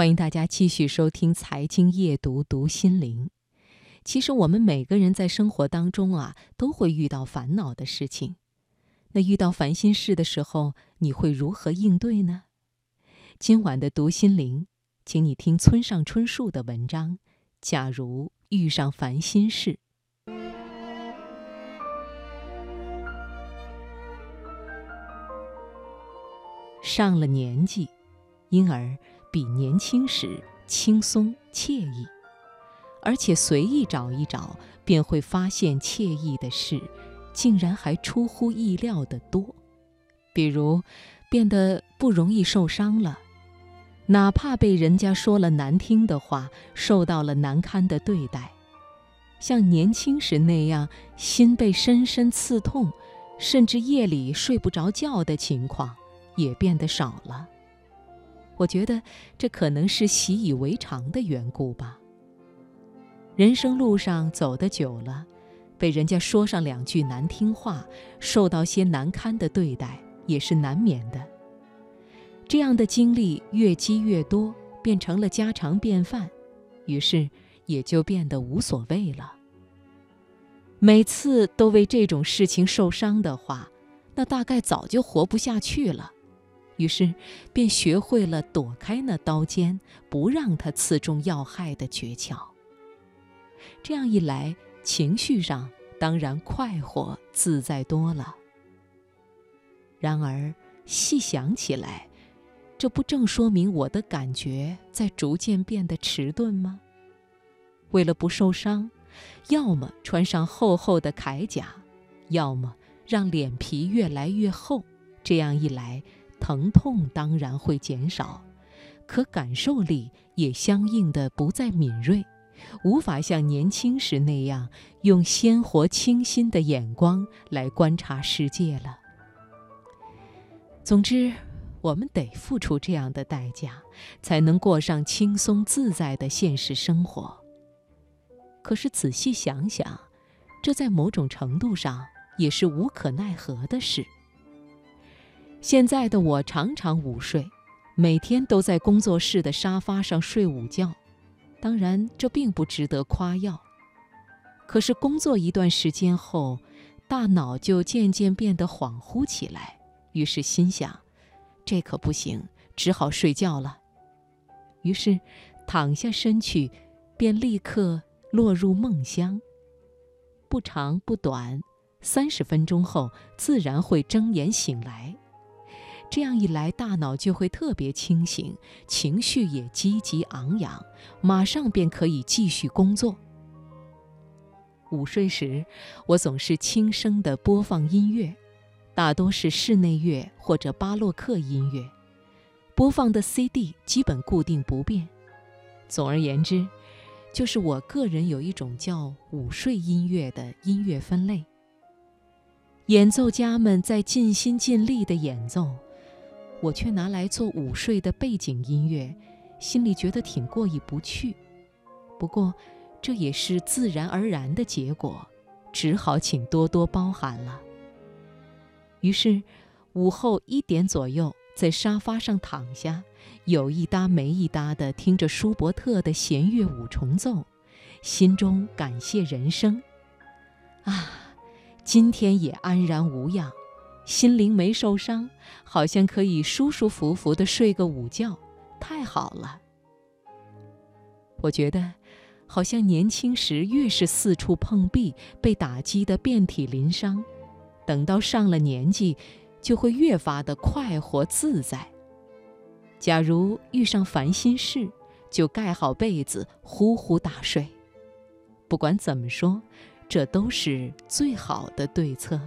欢迎大家继续收听《财经夜读》，读心灵。其实我们每个人在生活当中啊，都会遇到烦恼的事情。那遇到烦心事的时候，你会如何应对呢？今晚的读心灵，请你听村上春树的文章。假如遇上烦心事，上了年纪，因而。比年轻时轻松惬意，而且随意找一找，便会发现惬意的事，竟然还出乎意料的多。比如，变得不容易受伤了，哪怕被人家说了难听的话，受到了难堪的对待，像年轻时那样心被深深刺痛，甚至夜里睡不着觉的情况，也变得少了。我觉得这可能是习以为常的缘故吧。人生路上走得久了，被人家说上两句难听话，受到些难堪的对待，也是难免的。这样的经历越积越多，变成了家常便饭，于是也就变得无所谓了。每次都为这种事情受伤的话，那大概早就活不下去了。于是，便学会了躲开那刀尖，不让它刺中要害的诀窍。这样一来，情绪上当然快活自在多了。然而，细想起来，这不正说明我的感觉在逐渐变得迟钝吗？为了不受伤，要么穿上厚厚的铠甲，要么让脸皮越来越厚。这样一来，疼痛当然会减少，可感受力也相应的不再敏锐，无法像年轻时那样用鲜活清新的眼光来观察世界了。总之，我们得付出这样的代价，才能过上轻松自在的现实生活。可是仔细想想，这在某种程度上也是无可奈何的事。现在的我常常午睡，每天都在工作室的沙发上睡午觉。当然，这并不值得夸耀。可是工作一段时间后，大脑就渐渐变得恍惚起来。于是心想，这可不行，只好睡觉了。于是躺下身去，便立刻落入梦乡。不长不短，三十分钟后，自然会睁眼醒来。这样一来，大脑就会特别清醒，情绪也积极昂扬，马上便可以继续工作。午睡时，我总是轻声地播放音乐，大多是室内乐或者巴洛克音乐，播放的 CD 基本固定不变。总而言之，就是我个人有一种叫午睡音乐的音乐分类。演奏家们在尽心尽力地演奏。我却拿来做午睡的背景音乐，心里觉得挺过意不去。不过，这也是自然而然的结果，只好请多多包涵了。于是，午后一点左右，在沙发上躺下，有一搭没一搭地听着舒伯特的弦乐五重奏，心中感谢人生。啊，今天也安然无恙。心灵没受伤，好像可以舒舒服服地睡个午觉，太好了。我觉得，好像年轻时越是四处碰壁，被打击得遍体鳞伤，等到上了年纪，就会越发的快活自在。假如遇上烦心事，就盖好被子，呼呼大睡。不管怎么说，这都是最好的对策。